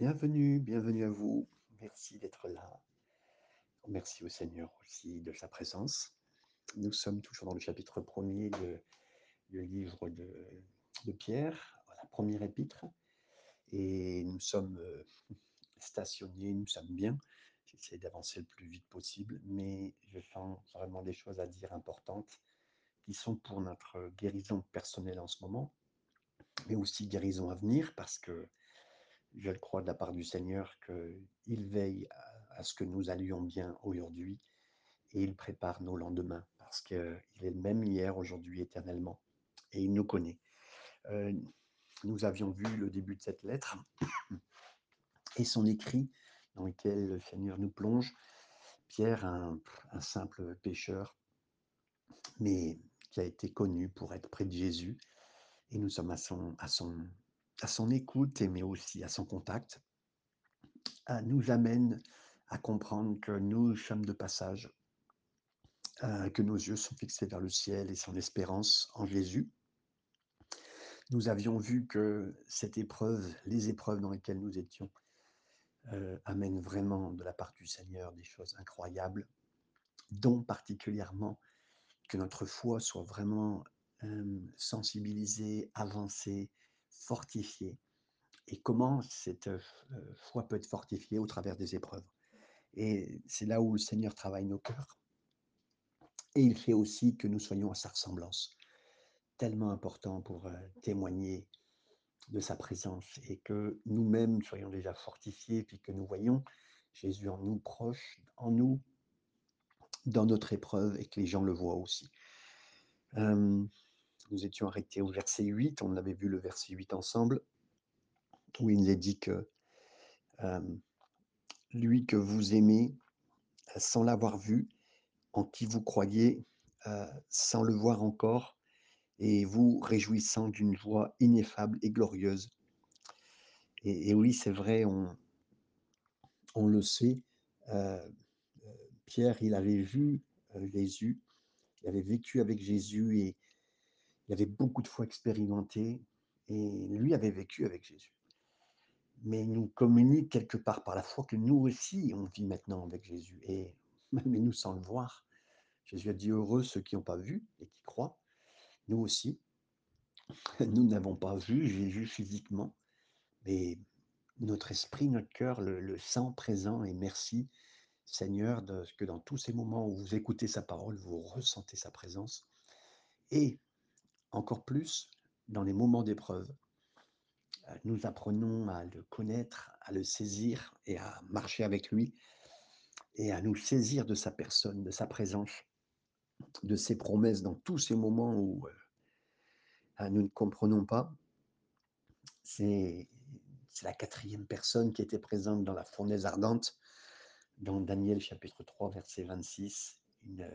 Bienvenue, bienvenue à vous. Merci d'être là. Merci au Seigneur aussi de sa présence. Nous sommes toujours dans le chapitre premier du livre de, de Pierre, la première épître, et nous sommes euh, stationnés, nous sommes bien. J'essaie d'avancer le plus vite possible, mais je sens vraiment des choses à dire importantes qui sont pour notre guérison personnelle en ce moment, mais aussi guérison à venir, parce que je le crois de la part du Seigneur qu'il veille à, ce que nous allions bien aujourd'hui et il prépare nos lendemains parce qu'il est le même hier, aujourd'hui, éternellement et il nous connaît. Euh, nous avions vu le début de cette lettre et son écrit dans lequel le Seigneur nous plonge. Pierre, un, un simple pécheur, mais qui a été connu pour être près de Jésus et nous sommes à son, à son, à son écoute, mais aussi à son contact, euh, nous amène à comprendre que nous sommes de passage, euh, que nos yeux sont fixés vers le ciel et son espérance en Jésus. Nous avions vu que cette épreuve, les épreuves dans lesquelles nous étions, euh, amènent vraiment de la part du Seigneur des choses incroyables, dont particulièrement que notre foi soit vraiment sensibilisée, avancée, fortifiée. Et comment cette euh, foi peut être fortifiée au travers des épreuves. Et c'est là où le Seigneur travaille nos cœurs. Et il fait aussi que nous soyons à sa ressemblance. Tellement important pour euh, témoigner de sa présence et que nous-mêmes soyons déjà fortifiés, puis que nous voyons Jésus en nous, proche, en nous, dans notre épreuve, et que les gens le voient aussi. Euh, nous étions arrêtés au verset 8, on avait vu le verset 8 ensemble, où il nous est dit que euh, lui que vous aimez sans l'avoir vu, en qui vous croyez euh, sans le voir encore, et vous réjouissant d'une joie ineffable et glorieuse. Et, oui, c'est vrai, on, on, le sait, euh, Pierre, il avait vu euh, Jésus, il avait vécu avec Jésus et il avait beaucoup de fois expérimenté, et lui avait vécu avec Jésus. Mais il nous communique quelque part par la foi que nous aussi, on vit maintenant avec Jésus, et mais nous sans le voir. Jésus a dit heureux ceux qui n'ont pas vu et qui croient. Nous aussi, nous n'avons pas vu Jésus physiquement, mais notre esprit, notre cœur le, le sent présent et merci Seigneur de que dans tous ces moments où vous écoutez sa parole, vous ressentez sa présence et encore plus dans les moments d'épreuve. Nous apprenons à le connaître, à le saisir et à marcher avec lui et à nous saisir de sa personne, de sa présence, de ses promesses dans tous ces moments où euh, nous ne comprenons pas. C'est la quatrième personne qui était présente dans la fournaise ardente, dans Daniel chapitre 3, verset 26, une,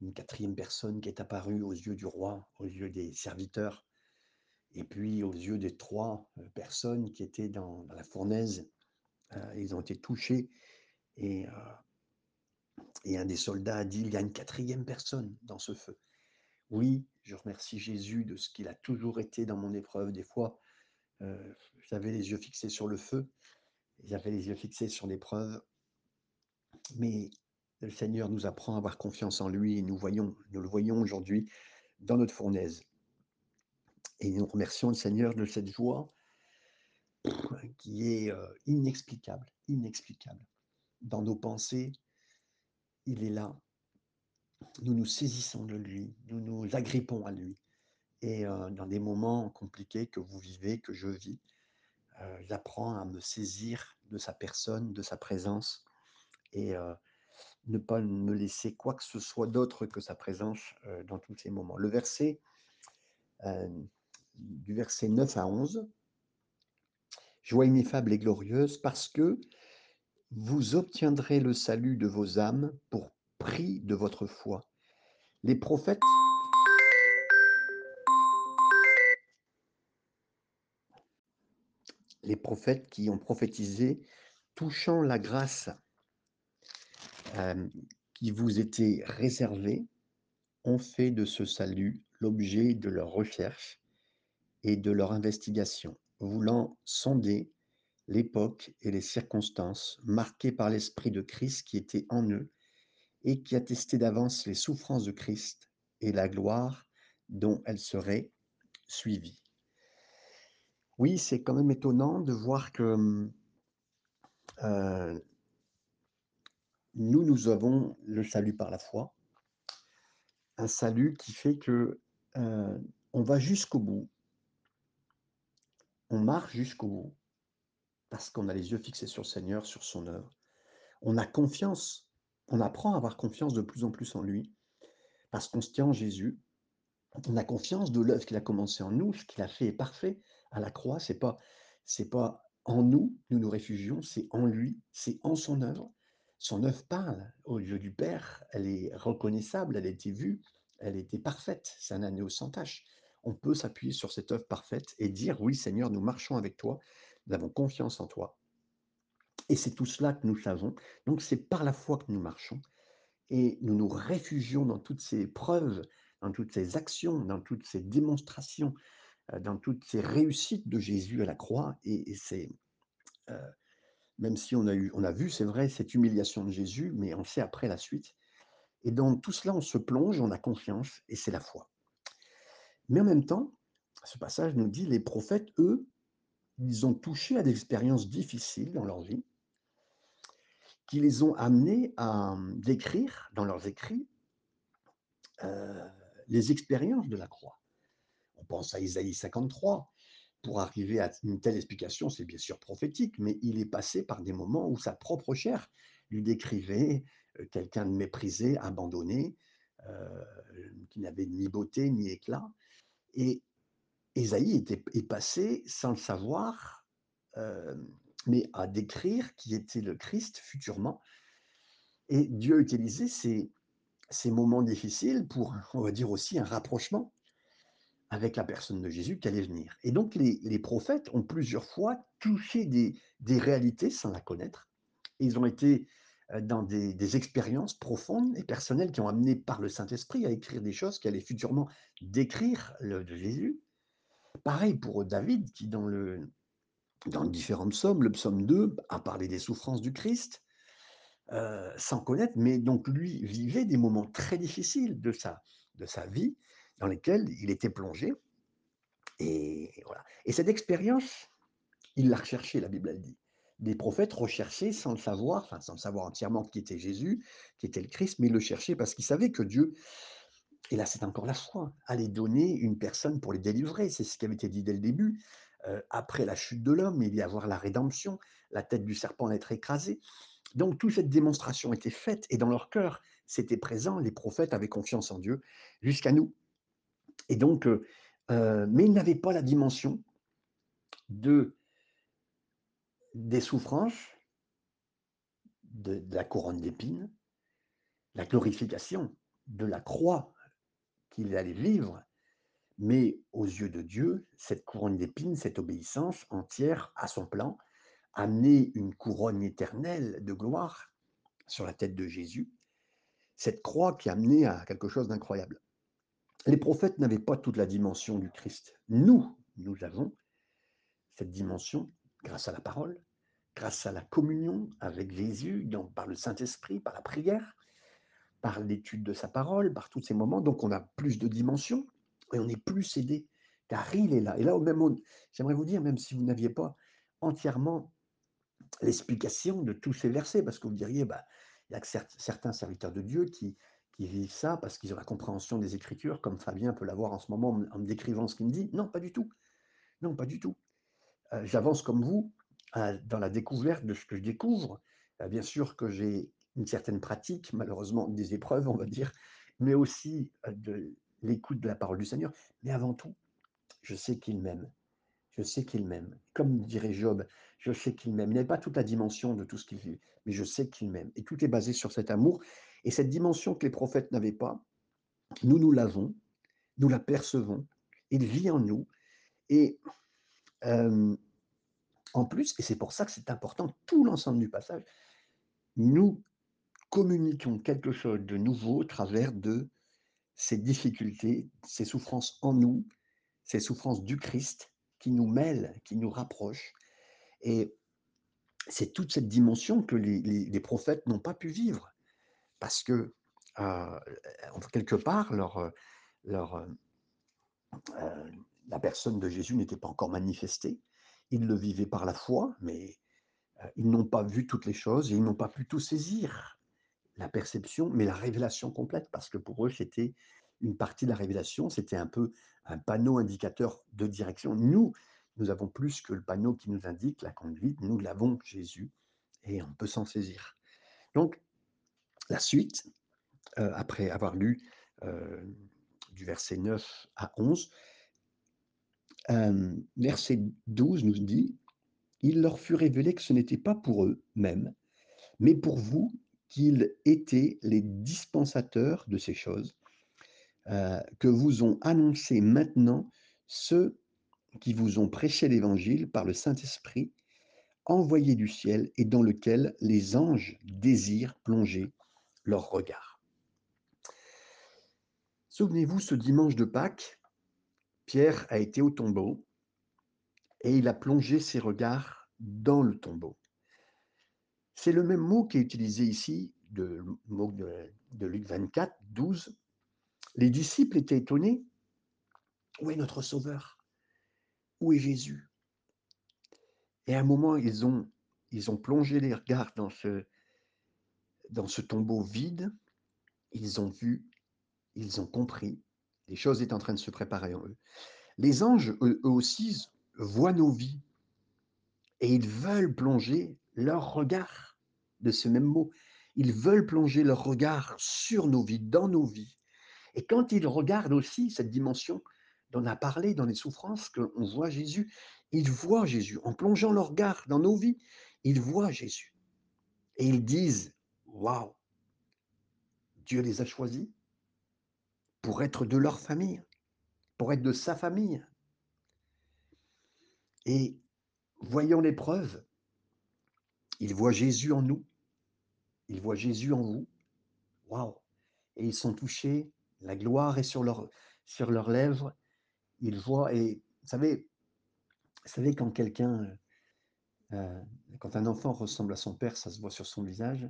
une quatrième personne qui est apparue aux yeux du roi, aux yeux des serviteurs, et puis aux yeux des trois personnes qui étaient dans, la fournaise. Euh, ils ont été touchés et, euh, et un des soldats a dit, il y a une quatrième personne dans ce feu. Oui, je remercie Jésus de ce qu'il a toujours été dans mon épreuve. Des fois, euh, j'avais les yeux fixés sur le feu, j'avais les yeux fixés sur l'épreuve, mais le Seigneur nous apprend à avoir confiance en lui et nous voyons, nous le voyons aujourd'hui dans notre fournaise. Et nous remercions le Seigneur de cette joie qui est euh, inexplicable, inexplicable. Dans nos pensées, il est là. Nous nous saisissons de lui, nous nous agrippons à lui. Et euh, dans des moments compliqués que vous vivez, que je vis, euh, j'apprends à me saisir de sa personne, de sa présence et ne pas me laisser quoi que ce soit d'autre que sa présence dans tous ces moments. Le verset, du verset 9 à 11, joie ineffable et glorieuse parce que vous obtiendrez le salut de vos âmes pour prix de votre foi. Les prophètes les prophètes qui ont prophétisé touchant la grâce qui vous était réservée ont fait de ce salut l'objet de leur recherche et de leur investigation, voulant sonder l'époque et les circonstances marquées par l'Esprit de Christ qui était en eux et qui attestait d'avance les souffrances de Christ et la gloire dont elles seraient suivies. Oui, c'est quand même étonnant de voir que nous, nous avons le salut par la foi, un salut qui fait que euh, on va jusqu'au bout, on marche jusqu'au bout, parce qu'on a les yeux fixés sur le Seigneur, sur son œuvre. On a confiance, on apprend à avoir confiance de plus en plus en lui, parce qu'on se tient en Jésus. On a confiance de l'œuvre qu'il a commencé en nous, ce qu'il a fait est parfait à la croix. C'est pas, c'est pas en nous, nous nous réfugions, c'est en lui, c'est en son œuvre. Son œuvre parle au yeux du Père, elle est reconnaissable, elle a été vue, elle était parfaite, c'est un agneau sans tâche. On peut s'appuyer sur cette œuvre parfaite et dire oui Seigneur, nous marchons avec toi, nous avons confiance en toi. Et c'est tout cela que nous savons. Donc c'est par la foi que nous marchons et nous nous réfugions dans toutes ces preuves, dans toutes ces actions, dans toutes ces démonstrations, euh, dans toutes ces réussites de Jésus à la croix. Et, c'est euh, même si on a eu, on a vu, c'est vrai, cette humiliation de Jésus, mais on sait après la suite. Et dans tout cela, on se plonge, on a confiance, et c'est la foi. Mais en même temps, ce passage nous dit, les prophètes, eux, ils ont touché à des expériences difficiles dans leur vie, qui les ont amenés à hum, décrire dans leurs écrits euh, les expériences de la croix. On pense à Isaïe 53. Pour arriver à une telle explication, c'est bien sûr prophétique, mais il est passé par des moments où sa propre chair lui décrivait euh, quelqu'un de méprisé, abandonné, euh, qui n'avait ni beauté ni éclat. Et Isaïe était, est passé sans le savoir, euh, mais à décrire qui était le Christ futurement. Et Dieu a utilisé ces, ces moments difficiles pour, on va dire aussi, un rapprochement avec la personne de Jésus qui allait venir. Et donc les, prophètes ont plusieurs fois touché des, réalités sans la connaître. Ils ont été euh, dans des, des, expériences profondes et personnelles qui ont amené par le Saint-Esprit à écrire des choses qui allaient futurement décrire le de Jésus. Pareil pour David qui dans le dans différents psaumes, le psaume 2 a parlé des souffrances du Christ, euh, sans connaître, mais donc lui vivait des moments très difficiles de sa, de sa vie, dans lesquels il était plongé. Et voilà. Et cette expérience, il l'a recherchée, la Bible elle dit. Des prophètes recherchaient sans le savoir, enfin sans le savoir entièrement qui était Jésus, qui était le Christ, mais ils le cherchaient parce qu'ils savaient que Dieu, et là c'est encore la foi, allait donner une personne pour les délivrer. C'est ce qui avait été dit dès le début. Euh, après la chute de l'homme, il y avoir la rédemption, la tête du serpent être écrasée. Donc toute cette démonstration était faite et dans leur cœur, c'était présent. Les prophètes avaient confiance en Dieu jusqu'à nous. Et donc, euh, euh, mais ils n'avaient pas la dimension de des souffrances, de, de la couronne d'épines, la glorification de la croix qu'il allait vivre, mais aux yeux de Dieu, cette couronne d'épines, cette obéissance entière à son plan, amener une couronne éternelle de gloire sur la tête de Jésus, cette croix qui a amené à quelque chose d'incroyable. Les prophètes n'avaient pas toute la dimension du Christ. Nous, nous avons cette dimension grâce à la parole, grâce à la communion avec Jésus, donc par le Saint-Esprit, par la prière, par l'étude de sa parole, par tous ces moments. Donc on a plus de dimensions et on est plus aidé, car il est là. Et là, au même moment, j'aimerais vous dire, même si vous n'aviez pas entièrement l'explication de tous ces versets, parce que vous diriez, bah, il y a certains serviteurs de Dieu qui, qui vivent ça parce qu'ils ont la compréhension des Écritures, comme Fabien peut l'avoir en ce moment en me décrivant ce qu'il me dit. Non, pas du tout. Non, pas du tout. Euh, j'avance comme vous euh, dans la découverte de ce que je découvre. Euh, bien sûr que j'ai une certaine pratique, malheureusement des épreuves, on va dire, mais aussi de l'écoute de la parole du Seigneur. Mais avant tout, je sais qu'il m'aime. Je sais qu'il m'aime. Comme dirait Job, je sais qu'il m'aime. Il n'a pas toute la dimension de tout ce qu'il vit, mais je sais qu'il m'aime. Et tout est basé sur cet amour. Et cette dimension que les prophètes n'avaient pas, nous, nous l'avons, nous la percevons, il vit en nous. Et euh, en plus, et c'est pour ça que c'est important, tout l'ensemble du passage, nous communiquons quelque chose de nouveau au travers de ces difficultés, ces souffrances en nous, ces souffrances du Christ qui nous mêlent, qui nous rapprochent. Et c'est toute cette dimension que les, prophètes n'ont pas pu vivre. Parce que, euh, quelque part, euh, euh, euh, la personne de Jésus n'était pas encore manifestée. Ils le vivaient par la foi, mais ils n'ont pas vu toutes les choses et ils n'ont pas pu tout saisir. La perception, mais la révélation complète, parce que pour eux, c'était une partie de la révélation, c'était un peu un panneau indicateur de direction. Nous, nous avons plus que le panneau qui nous indique la conduite, nous l'avons Jésus et on peut s'en saisir. Donc, la suite, euh, après avoir lu euh, du verset 9 à 11, euh, verset 12 nous dit, il leur fut révélé que ce n'était pas pour eux-mêmes, mais pour vous qu'ils étaient les dispensateurs de ces choses, que vous ont annoncé maintenant ceux qui vous ont prêché l'Évangile par le Saint-Esprit, envoyé du ciel et dans lequel les anges désirent plonger leur regard. Souvenez-vous, ce dimanche de Pâques, Pierre a été au tombeau et il a plongé ses regards dans le tombeau. C'est le même mot qui est utilisé ici, de, de, de Luc 24, 12. Les disciples étaient étonnés. Où est notre Sauveur? Où est Jésus? Et à un moment, ils ont, ils ont plongé les regards dans ce, dans ce tombeau vide. Ils ont vu, ils ont compris. Les choses étaient en train de se préparer en eux. Les anges, eux, aussi, voient nos vies et ils veulent plonger leur regard de ce même mot. Ils veulent plonger leur regard sur nos vies, dans nos vies. Et quand ils regardent aussi cette dimension dont on a parlé dans les souffrances, qu'on voit Jésus, ils voient Jésus. En plongeant leur regard dans nos vies, ils voient Jésus. Et ils disent, waouh, Dieu les a choisis pour être de leur famille, pour être de sa famille. Et voyant l'épreuve, ils voient Jésus en nous, ils voient Jésus en vous. Waouh! Et ils sont touchés, la gloire est sur, leur, sur leurs lèvres, ils voient, et vous savez, quand quelqu'un, euh, quand un enfant ressemble à son père, ça se voit sur son visage.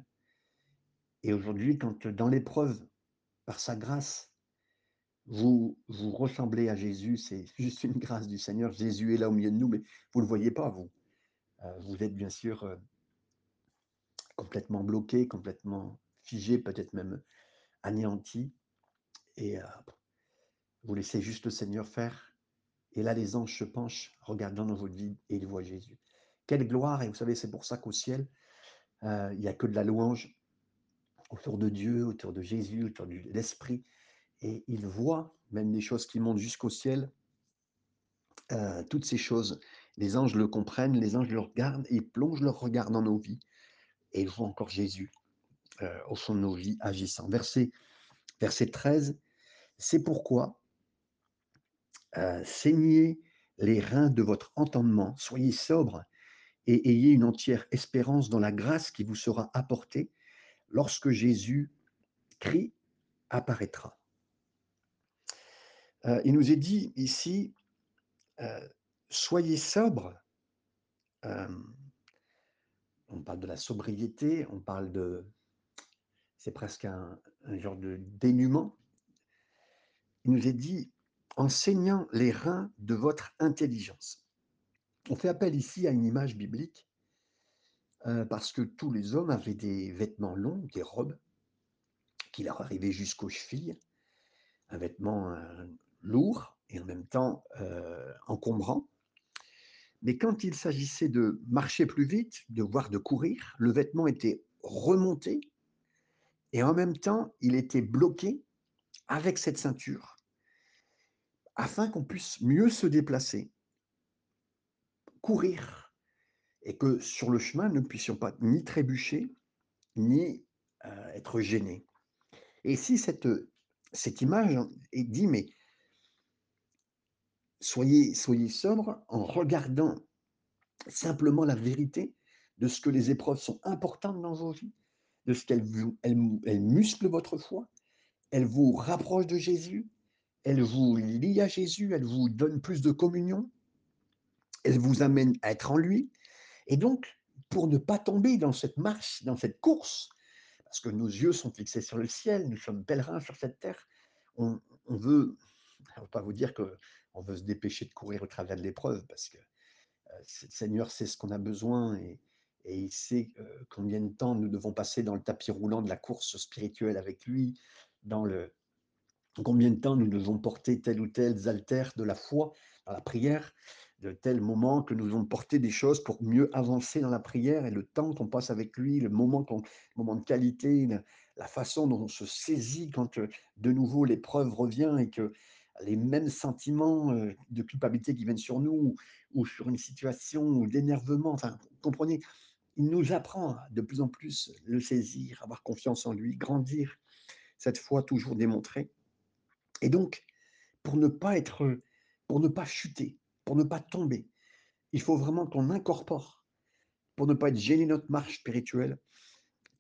Et aujourd'hui, quand dans l'épreuve, par sa grâce, vous, ressemblez à Jésus, c'est juste une grâce du Seigneur. Jésus est là au milieu de nous, mais vous ne le voyez pas, vous. Euh, vous êtes bien sûr euh, complètement bloqué, complètement figé, peut-être même anéanti. Et euh, vous laissez juste le Seigneur faire. Et là, les anges se penchent, regardant dans votre vie, et ils voient Jésus. Quelle gloire! Et vous savez, c'est pour ça qu'au ciel, euh, il n'y a que de la louange autour de Dieu, autour de Jésus, autour de l'Esprit. Et ils voient même des choses qui montent jusqu'au ciel. Euh, toutes ces choses, les anges le comprennent, les anges le regardent et plongent leur regard dans nos vies. Et ils voient encore Jésus euh, au fond de nos vies agissant. Verset, verset 13, c'est pourquoi euh, saignez les reins de votre entendement, soyez sobres et ayez une entière espérance dans la grâce qui vous sera apportée lorsque Jésus, Christ, apparaîtra. Euh, il nous est dit ici, euh, soyez sobres. Euh, on parle de la sobriété, on parle de... C'est presque un, un genre de dénuement. Il nous est dit, enseignant les reins de votre intelligence. On fait appel ici à une image biblique euh, parce que tous les hommes avaient des vêtements longs, des robes qui leur arrivaient jusqu'aux chevilles, un vêtement euh, lourd et en même temps euh, encombrant. Mais quand il s'agissait de marcher plus vite, de voir de courir, le vêtement était remonté et en même temps il était bloqué avec cette ceinture afin qu'on puisse mieux se déplacer, courir, et que sur le chemin, nous ne puissions pas ni trébucher, ni euh, être gênés. Et si cette, cette image est dit, mais soyez, soyez sobre en regardant simplement la vérité de ce que les épreuves sont importantes dans vos vies, de ce qu'elles elles, musclent votre foi, elles vous rapprochent de Jésus, elles vous lient à Jésus, elles vous donnent plus de communion, elles vous amènent à être en lui. Et donc, pour ne pas tomber dans cette marche, dans cette course, parce que nos yeux sont fixés sur le ciel, nous sommes pèlerins sur cette terre. On, on veut, je ne pas vous dire qu'on veut se dépêcher de courir au travers de l'épreuve, parce que euh, le Seigneur sait ce qu'on a besoin et, et il sait euh, combien de temps nous devons passer dans le tapis roulant de la course spirituelle avec lui, dans le combien de temps nous devons porter tel ou tel altère de la foi dans la prière, de tel moment que nous devons porter des choses pour mieux avancer dans la prière et le temps qu'on passe avec lui, le moment, qu'on, moment de qualité, la façon dont on se saisit quand euh, de nouveau l'épreuve revient et que les mêmes sentiments euh, de culpabilité qui viennent sur nous ou sur une situation ou d'énervement, enfin, comprenez, il nous apprend de plus en plus le saisir, avoir confiance en lui, grandir, cette foi toujours démontrée. Et donc, pour ne pas être, pour ne pas chuter, pour ne pas tomber, il faut vraiment qu'on incorpore, pour ne pas être gêné notre marche spirituelle,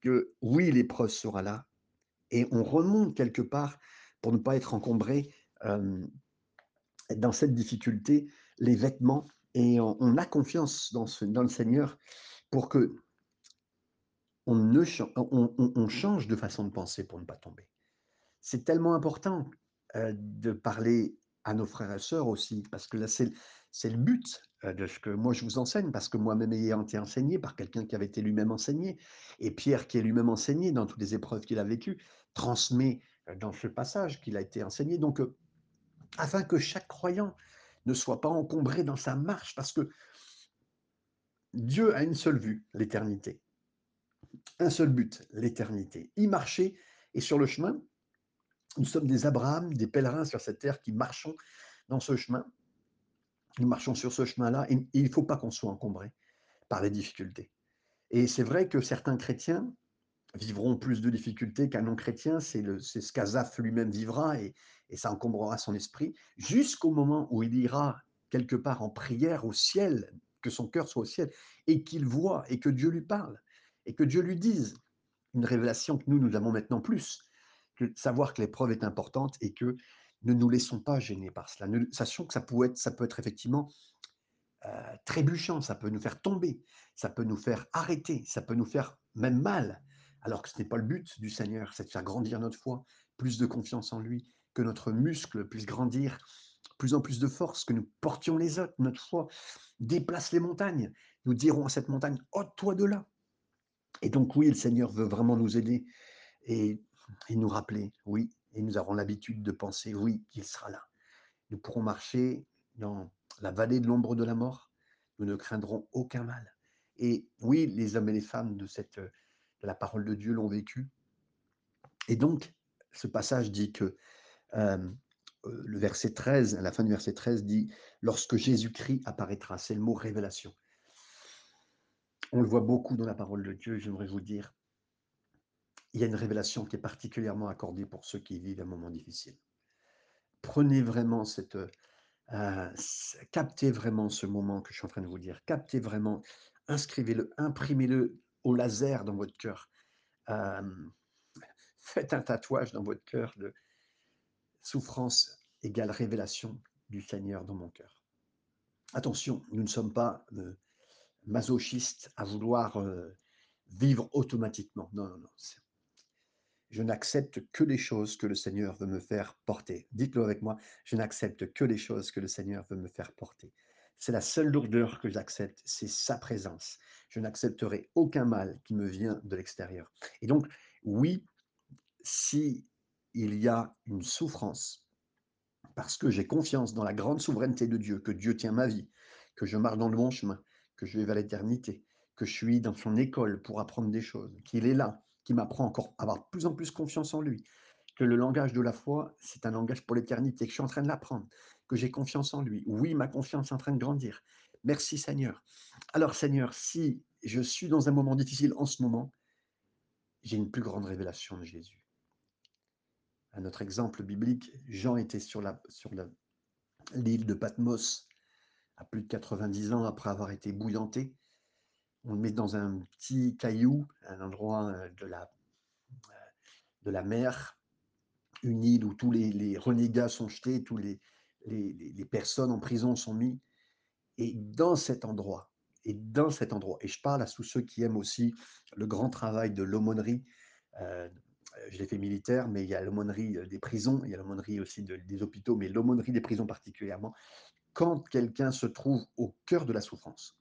que oui, l'épreuve sera là, et on remonte quelque part pour ne pas être encombré euh, dans cette difficulté, les vêtements, et on, a confiance dans, le Seigneur pour que on, change de façon de penser pour ne pas tomber. C'est tellement important de parler à nos frères et sœurs aussi, parce que là, c'est, le but de ce que moi je vous enseigne, parce que moi-même ayant été enseigné par quelqu'un qui avait été lui-même enseigné, et Pierre qui est lui-même enseigné dans toutes les épreuves qu'il a vécues, transmet dans ce passage qu'il a été enseigné. Donc, afin que chaque croyant ne soit pas encombré dans sa marche, parce que Dieu a une seule vue, l'éternité. Un seul but, l'éternité. Y marcher, et sur le chemin, nous sommes des Abraham, des pèlerins sur cette terre qui marchons dans ce chemin. Nous marchons sur ce chemin-là, et il ne faut pas qu'on soit encombré par les difficultés. Et c'est vrai que certains chrétiens vivront plus de difficultés qu'un non-chrétien, c'est ce qu'Azaph lui-même vivra, et, et ça encombrera son esprit, jusqu'au moment où il ira quelque part en prière au ciel, que son cœur soit au ciel, et qu'il voit, et que Dieu lui parle, et que Dieu lui dise une révélation que nous, nous avons maintenant plus, savoir que l'épreuve est importante et que ne nous laissons pas gêner par cela. sachant que ça peut être, ça peut être effectivement euh, trébuchant, ça peut nous faire tomber, ça peut nous faire arrêter, ça peut nous faire même mal, alors que ce n'est pas le but du Seigneur, c'est de faire grandir notre foi, plus de confiance en lui, que notre muscle puisse grandir, plus en plus de force, que nous portions les autres, notre foi déplace les montagnes. Nous dirons à cette montagne, ôte-toi de là. Et donc oui, le Seigneur veut vraiment nous aider et, nous rappeler, oui, et nous avons l'habitude de penser, oui, qu'il sera là. Nous pourrons marcher dans la vallée de l'ombre de la mort, nous ne craindrons aucun mal. Et oui, les hommes et les femmes de, cette, de la parole de Dieu l'ont vécu. Et donc, ce passage dit que euh, euh, le verset 13, à la fin du verset 13 dit, lorsque Jésus-Christ apparaîtra, c'est le mot révélation. On le voit beaucoup dans la parole de Dieu, j'aimerais vous dire, il y a une révélation qui est particulièrement accordée pour ceux qui vivent un moment difficile. Prenez vraiment cette... Euh, captez vraiment ce moment que je suis en train de vous dire. Captez vraiment, inscrivez-le, imprimez-le au laser dans votre cœur. Euh, faites un tatouage dans votre cœur de souffrance égale révélation du Seigneur dans mon cœur. Attention, nous ne sommes pas euh, masochistes à vouloir euh, vivre automatiquement. Non, non, non. Je n'accepte que les choses que le Seigneur veut me faire porter. Dites-le avec moi, je n'accepte que les choses que le Seigneur veut me faire porter. C'est la seule lourdeur que j'accepte, c'est sa présence. Je n'accepterai aucun mal qui me vient de l'extérieur. Et donc, oui, si il y a une souffrance, parce que j'ai confiance dans la grande souveraineté de Dieu, que Dieu tient ma vie, que je marche dans le bon chemin, que je vais vers l'éternité, que je suis dans son école pour apprendre des choses, qu'il est là, qui m'apprend encore à avoir plus en plus confiance en lui, que le langage de la foi, c'est un langage pour l'éternité, que je suis en train de l'apprendre, que j'ai confiance en lui. Oui, ma confiance est en train de grandir. Merci Seigneur. Alors Seigneur, si je suis dans un moment difficile en ce moment, j'ai une plus grande révélation de Jésus à notre exemple biblique, Jean était sur la sur l'île de Patmos à plus de 90 ans après avoir été bouillanté. On le met dans un petit caillou, un endroit euh, de la, mer, une île où tous les, renégats sont jetés, tous les, personnes en prison sont mis. Et dans cet endroit, Et dans cet endroit, et je parle à tous ceux qui aiment aussi le grand travail de l'aumônerie. euh, je l'ai fait militaire, mais il y a l'aumônerie euh, des prisons, il y a l'aumônerie aussi de- des hôpitaux, mais l'aumônerie des prisons particulièrement. Quand quelqu'un se trouve au cœur de la souffrance,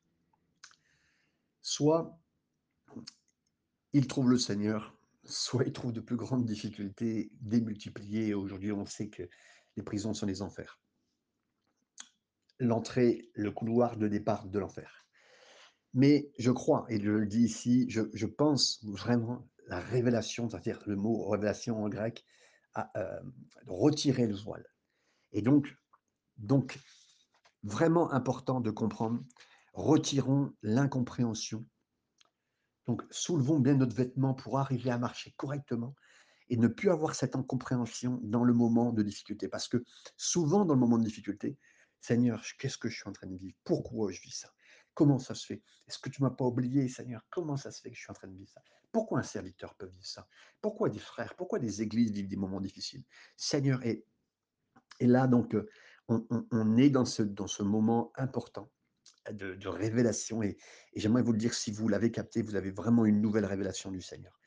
soit il trouve le Seigneur, soit il trouve de plus grandes difficultés démultipliées. Aujourd'hui, on sait que les prisons sont les enfers. L'entrée, le couloir de départ de l'enfer. Mais je crois, et je le dis ici, je, je pense vraiment la révélation, c'est-à-dire le mot révélation en grec, à euh, retirer le voile. Et donc, donc, vraiment important de comprendre, retirons l'incompréhension. Donc, soulevons bien notre vêtement pour arriver à marcher correctement et ne plus avoir cette incompréhension dans le moment de difficulté. Parce que souvent, dans le moment de difficulté, Seigneur, qu'est-ce que je suis en train de vivre? Pourquoi je vis ça? Comment ça se fait? Est-ce que tu m'as pas oublié, Seigneur? Comment ça se fait que je suis en train de vivre ça? Pourquoi un serviteur peut vivre ça? Pourquoi des frères? Pourquoi des églises vivent des moments difficiles? Seigneur, et, là, donc, euh, on, on- est dans ce moment important de, révélation. Et, j'aimerais vous le dire, si vous l'avez capté, vous avez vraiment une nouvelle révélation du Seigneur.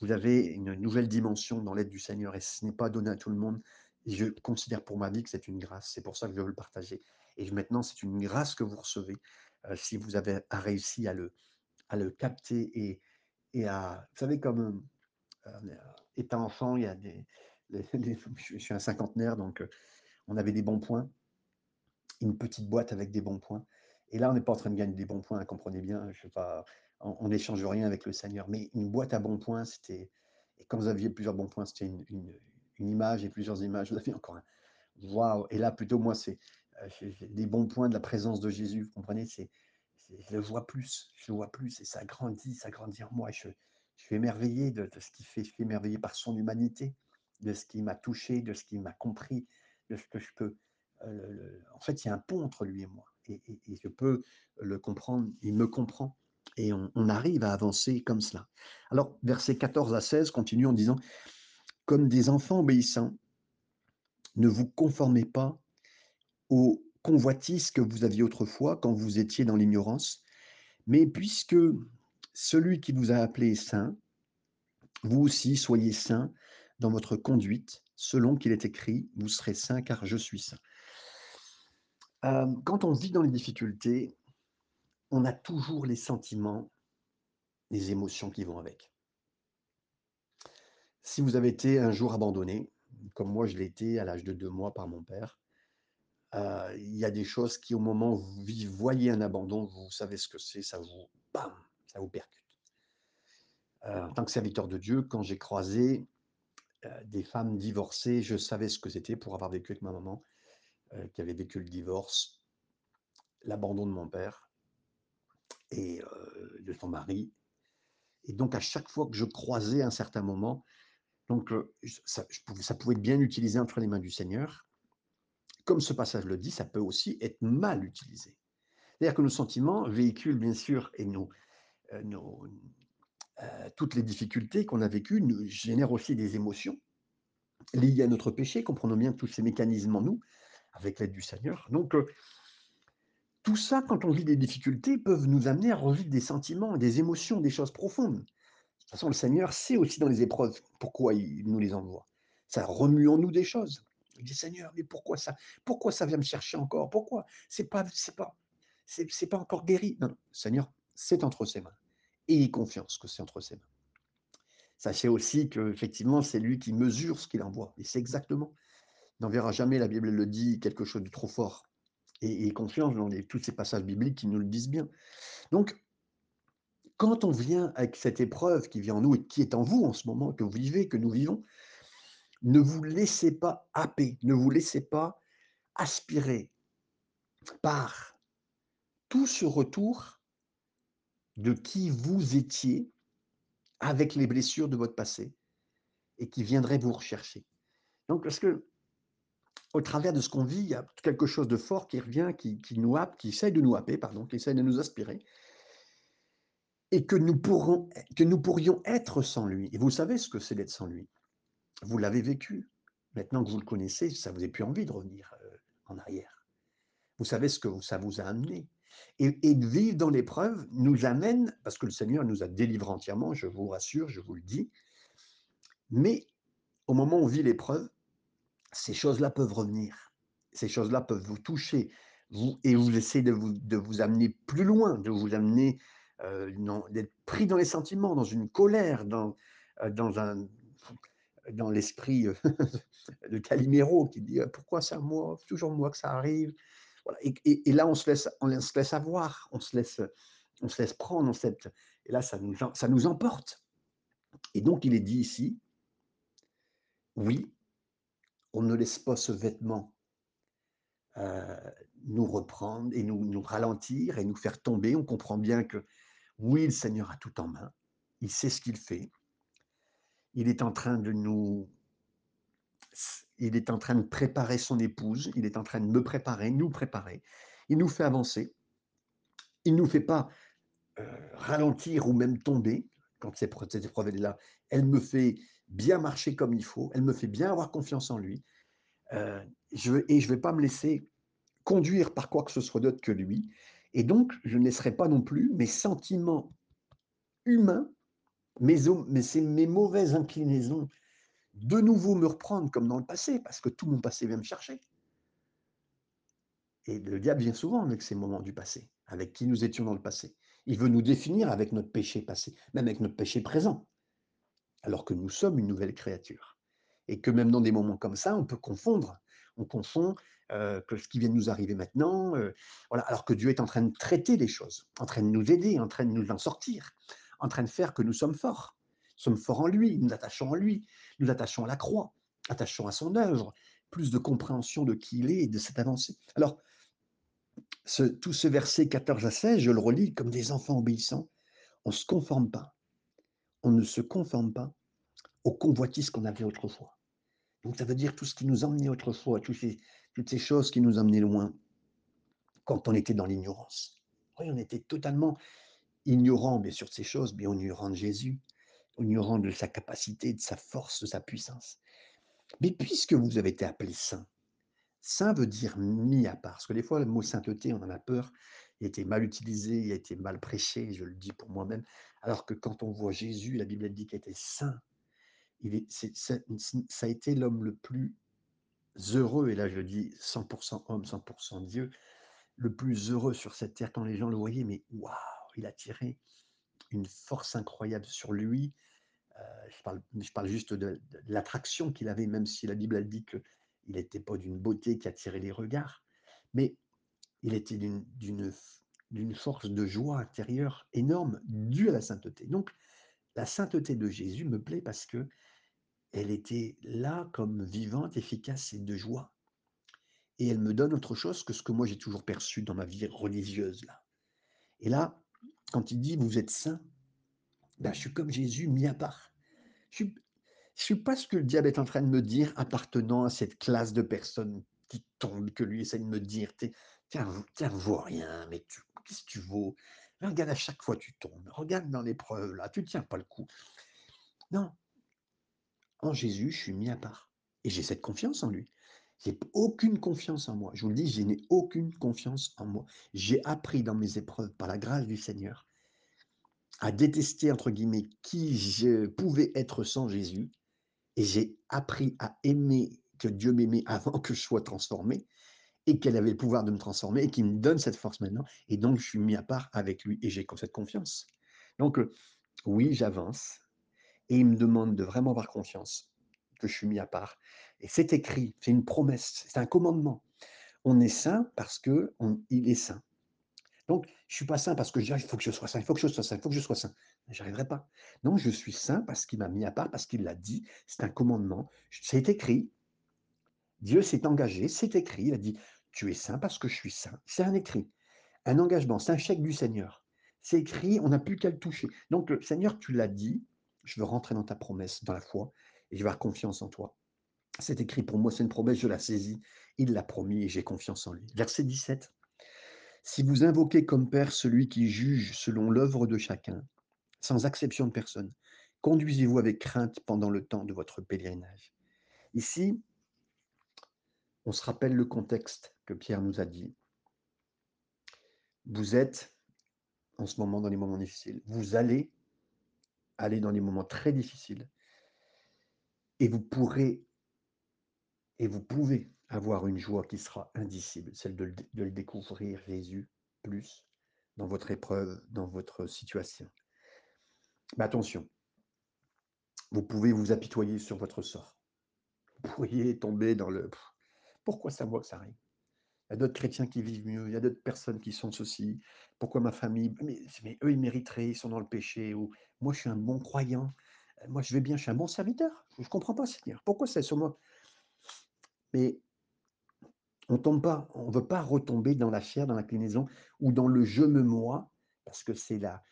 Vous avez une nouvelle dimension dans l'aide du Seigneur et ce n'est pas donné à tout le monde. Je considère pour ma vie que c'est une grâce. C'est pour ça que je veux le partager. Et maintenant, c'est une grâce que vous recevez euh, si vous avez réussi à le, à le capter et, et à, vous savez, comme euh, euh, étant enfant, il y a des, je suis un cinquantenaire, donc on avait des bons points, une petite boîte avec des bons points. Et là, on n'est pas en train de gagner des bons points, comprenez bien. On n'échange rien avec le Seigneur. Mais une boîte à bons points, c'était. Et quand vous aviez plusieurs bons points, c'était une, image et plusieurs images. Vous avez encore un. Waouh! Et là, plutôt, moi, c'est euh, des bons points de la présence de Jésus. Vous comprenez? Je le vois plus, je le vois plus. Et ça grandit, ça grandit en moi. Je, je suis émerveillé de, ce qu'il fait. Je suis émerveillé par son humanité, de ce qui m'a touché, de ce qui m'a compris, de ce que je peux euh, en fait, il y a un pont entre lui et moi. Et, je peux le comprendre, il me comprend. Et on, arrive à avancer comme cela. Alors, versets 14 à 16 continue en disant, Comme des enfants obéissants, ne vous conformez pas aux convoitises que vous aviez autrefois quand vous étiez dans l'ignorance, mais puisque celui qui vous a appelé est saint, vous aussi soyez saints dans votre conduite, selon qu'il est écrit, vous serez saints car je suis saint. Euh, quand on vit dans les difficultés, on a toujours les sentiments, les émotions qui vont avec. Si vous avez été un jour abandonné, comme moi je l'ai été à l'âge de deux mois par mon père, euh, il y a des choses qui, au moment où vous voyez un abandon, vous savez ce que c'est, ça vous, ça vous percute. Euh, en tant que serviteur de Dieu, quand j'ai croisé des femmes divorcées, je savais ce que c'était pour avoir vécu avec ma maman, euh, qui avait vécu le divorce, l'abandon de mon père et euh, de son mari. Et donc, à chaque fois que je croisais un certain moment, donc euh, ça, pouvait être bien utilisé entre les mains du Seigneur. Comme ce passage le dit, ça peut aussi être mal utilisé. C'est-à-dire que nos sentiments véhiculent bien sûr et nos, euh, toutes les difficultés qu'on a vécues nous génèrent aussi des émotions liées à notre péché. Comprenons bien tous ces mécanismes en nous avec l'aide du Seigneur. Donc euh, tout ça, quand on vit des difficultés, peuvent nous amener à revivre des sentiments, des émotions, des choses profondes. De toute façon, le Seigneur sait aussi dans les épreuves pourquoi il nous les envoie. Ça remue en nous des choses. Il dit Seigneur, mais pourquoi ça Pourquoi ça vient me chercher encore? Pourquoi? C'est pas, c'est pas, c'est, pas encore guéri. Non, non, Seigneur, c'est entre ses mains. Ayez confiance que c'est entre ses mains. Sachez aussi que effectivement, c'est lui qui mesure ce qu'il envoie. Et c'est exactement. Il n'enverra jamais, la Bible le dit, quelque chose de trop fort. Et, et confiance dans tous ces passages bibliques qui nous le disent bien. Donc, quand on vient avec cette épreuve qui vient en nous et qui est en vous en ce moment, que vous vivez, que nous vivons, ne vous laissez pas happer, ne vous laissez pas aspirer par tout ce retour de qui vous étiez avec les blessures de votre passé et qui viendrait vous rechercher. Donc, parce que au travers de ce qu'on vit, il y a quelque chose de fort qui revient, qui, nous happe, qui essaie de nous happer, pardon, qui essaie de nous aspirer, et que nous, pourrons, que nous pourrions être sans lui. Et vous savez ce que c'est d'être sans lui. Vous l'avez vécu. Maintenant que vous le connaissez, ça vous n'est plus envie de revenir euh, en arrière. Vous savez ce que ça vous a amené. Et de vivre dans l'épreuve nous amène, parce que le Seigneur nous a délivrés entièrement, je vous rassure, je vous le dis, mais au moment où on vit l'épreuve, ces choses-là peuvent revenir. Ces choses-là peuvent vous toucher vous, et vous essayer de vous, de vous amener plus loin, de vous amener, euh, d'être pris dans les sentiments, dans une colère, dans, euh, dans, un, dans l'esprit de Calimero qui dit euh, pourquoi c'est à moi, c'est toujours moi que ça arrive. Voilà. Et, et- et là, on se laisse, on se laisse avoir, on se laisse, on se laisse prendre. On se laisse- et là, ça nous, ça nous emporte. Et donc, il est dit ici, oui, on ne laisse pas ce vêtement euh, nous reprendre et nous, nous ralentir et nous faire tomber. On comprend bien que oui, le Seigneur a tout en main. Il sait ce qu'il fait. Il est en train de nous... Il est en train de préparer son épouse. Il est en train de me préparer, nous préparer. Il nous fait avancer. Il ne nous fait pas euh, ralentir ou même tomber quand cette épreuve est là. Elle me fait bien marcher comme il faut. Elle me fait bien avoir confiance en lui. Euh, et je ne vais pas me laisser conduire par quoi que ce soit d'autre que lui. Et donc, je ne laisserai pas non plus mes sentiments humains, mes, mes, mes mauvaises inclinaisons, de nouveau me reprendre comme dans le passé, parce que tout mon passé vient me chercher. Et le diable vient souvent avec ces moments du passé, avec qui nous étions dans le passé. Il veut nous définir avec notre péché passé, même avec notre péché présent, alors que nous sommes une nouvelle créature. Et que même dans des moments comme ça, on peut confondre. On confond euh, ce qui vient de nous arriver maintenant, euh, alors que Dieu est en train de traiter les choses, en train de nous aider, en train de nous en sortir, en train de faire que nous sommes forts. Nous sommes forts en lui, nous attachons en lui, nous attachons à la croix, attachons à son œuvre, plus de compréhension de qui il est et de cette avancée. Alors, tout ce verset 14 à 16, je le relis comme des enfants obéissants. On ne se conforme pas. On ne se conforme pas aux convoitises qu'on avait autrefois. Donc ça veut dire tout ce qui nous emmenait autrefois, toutes ces, toutes ces choses qui nous emmenaient loin quand on était dans l'ignorance. Oui, on était totalement ignorant, bien sûr, de ces choses, mais ignorant de Jésus, ignorant de sa capacité, de sa force, de sa puissance. Mais puisque vous avez été appelé saint, saint veut dire mis à part, parce que des fois, le mot sainteté, on en a peur, il a été mal utilisé, il a été mal prêché, je le dis pour moi-même, alors que quand on voit Jésus, la Bible dit qu'il était saint, ça, a été l'homme le plus heureux, et là je dis 100% homme, 100% Dieu, le plus heureux sur cette terre quand les gens le voyaient, mais waouh, il a tiré une force incroyable sur lui. Euh, je, parle, juste de, l'attraction qu'il avait, même si la Bible a dit qu'il n'était pas d'une beauté qui attirait les regards, mais il était d'une force de joie intérieure énorme due à la sainteté. Donc, la sainteté de Jésus me plaît parce que elle était là comme vivante, efficace et de joie. Et elle me donne autre chose que ce que moi j'ai toujours perçu dans ma vie religieuse là. Et là, quand il dit vous êtes saint, ben, je suis comme Jésus mis à part. Je ne suis pas ce que le diable est en train de me dire appartenant à cette classe de personnes qui tombent, que lui essaie de me dire tiens, vaut rien, mais qu'est-ce que tu vaux Regarde, à chaque fois tu tombes. Regarde dans l'épreuve là, tu ne tiens pas le coup. Non. En Jésus, je suis mis à part. Et j'ai cette confiance en lui. J'ai aucune confiance en moi. Je vous le dis, je n'ai aucune confiance en moi. J'ai appris dans mes épreuves, par la grâce du Seigneur, à détester, entre guillemets, qui je pouvais être sans Jésus. Et j'ai appris à aimer que Dieu m'aimait avant que je sois transformé et qu'elle avait le pouvoir de me transformer et qui me donne cette force maintenant. Et donc, je suis mis à part avec lui et j'ai cette confiance. Donc, oui, j'avance et il me demande de vraiment avoir confiance que je suis mis à part. Et c'est écrit, c'est une promesse, c'est un commandement. On est saint parce que il est saint. Donc, je suis pas saint parce que je dis, il faut que je sois saint, il faut que je sois saint, il faut que je sois saint. J'arriverai pas. Non, je suis saint parce qu'il m'a mis à part, parce qu'il l'a dit. C'est un commandement. C'est écrit. Dieu s'est engagé, c'est écrit. Il a dit, tu es saint parce que je suis saint. C'est un écrit, un engagement, c'est un chèque du Seigneur. C'est écrit, on n'a plus qu'à le toucher. Donc, le Seigneur, tu l'as dit, je veux rentrer dans ta promesse, dans la foi, et je vais avoir confiance en toi. C'est écrit pour moi, c'est une promesse, je la saisis. Il l'a promis et j'ai confiance en lui. Verset 17. Si vous invoquez comme Père celui qui juge selon l'œuvre de chacun, sans exception de personne, conduisez-vous avec crainte pendant le temps de votre pèlerinage. Ici, on se rappelle le contexte que Pierre nous a dit. Vous êtes en ce moment dans les moments difficiles. Vous allez aller dans des moments très difficiles. Et vous pourrez et vous pouvez avoir une joie qui sera indicible, celle de de le découvrir, Jésus, plus dans votre épreuve, dans votre situation. Mais attention, vous pouvez vous apitoyer sur votre sort. Vous pourriez tomber dans le pourquoi ça ça arrive? Il y a d'autres chrétiens qui vivent mieux, il y a d'autres personnes qui sont ceci. Pourquoi ma famille mais, eux, ils mériteraient, ils sont dans le péché. Ou moi, je suis un bon croyant. Euh, moi, je vais bien, je suis un bon serviteur. Je ne comprends pas, Seigneur. Pourquoi c'est sur moi? Mais on tombe pas, on ne veut pas retomber dans la chair, dans l'inclinaison ou dans le je me moi, parce que c'est là,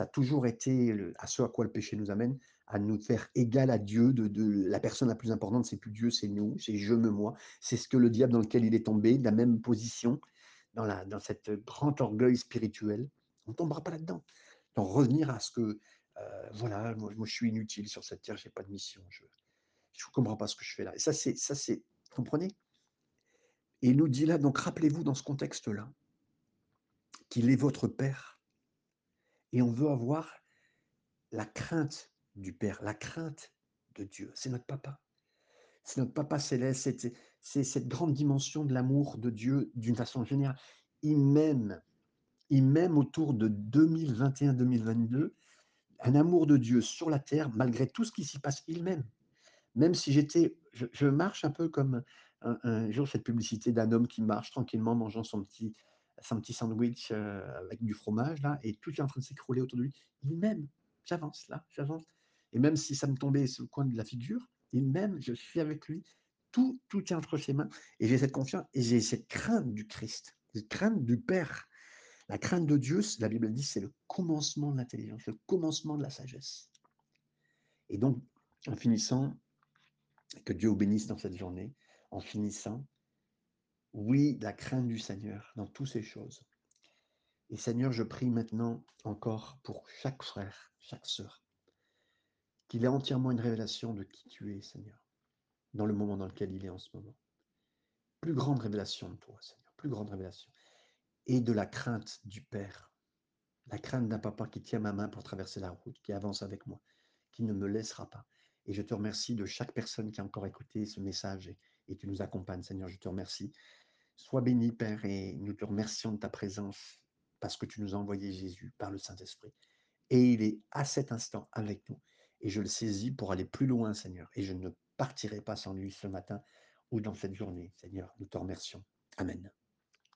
ça a toujours été à ce à quoi le péché nous amène, à nous faire égal à Dieu. De, de la personne la plus importante, c'est plus Dieu, c'est nous, c'est je me moi. C'est ce que le diable dans lequel il est tombé, la même position, dans, la, cette grand orgueil spirituel. On ne tombera pas là-dedans. Donc revenir à ce que, euh, voilà, moi, je suis inutile sur cette terre, je n'ai pas de mission, je ne comprends pas ce que je fais là. Et ça, c'est, ça, c'est, comprenez? Et il nous dit là, donc rappelez-vous dans ce contexte-là, qu'il est votre Père. Et on veut avoir la crainte du Père, la crainte de Dieu. C'est notre papa. C'est notre papa céleste. C'est cette grande dimension de l'amour de Dieu d'une façon générale. Il m'aime. Il m'aime autour de 2021-2022. Un amour de Dieu sur la terre, malgré tout ce qui s'y passe. Il m'aime. Même si j'étais. Je, marche un peu comme un, un jour cette publicité d'un homme qui marche tranquillement mangeant son petit, son petit sandwich avec du fromage, là, et tout est en train de s'écrouler autour de lui. Il m'aime. J'avance, là, j'avance. Et même si ça me tombait sur le coin de la figure, il m'aime, je suis avec lui. Tout, tout est entre ses mains. Et j'ai cette confiance et j'ai cette crainte du Christ, cette crainte du Père. La crainte de Dieu, la Bible dit, c'est le commencement de l'intelligence, le commencement de la sagesse. Et donc, en finissant, que Dieu vous bénisse dans cette journée en finissant, oui, la crainte du Seigneur dans toutes ces choses. Et Seigneur, je prie maintenant encore pour chaque frère, chaque sœur, qu'il ait entièrement une révélation de qui tu es, Seigneur, dans le moment dans lequel il est en ce moment. Plus grande révélation de toi, Seigneur, plus grande révélation. Et de la crainte du Père, la crainte d'un papa qui tient ma main pour traverser la route, qui avance avec moi, qui ne me laissera pas. Et je te remercie de chaque personne qui a encore écouté ce message et, et tu nous accompagnes, Seigneur. Je te remercie. Sois béni, Père, et nous te remercions de ta présence parce que tu nous as envoyé Jésus par le Saint-Esprit. Et il est à cet instant avec nous. Et je le saisis pour aller plus loin, Seigneur. Et je ne partirai pas sans lui ce matin ou dans cette journée, Seigneur. Nous te remercions. Amen.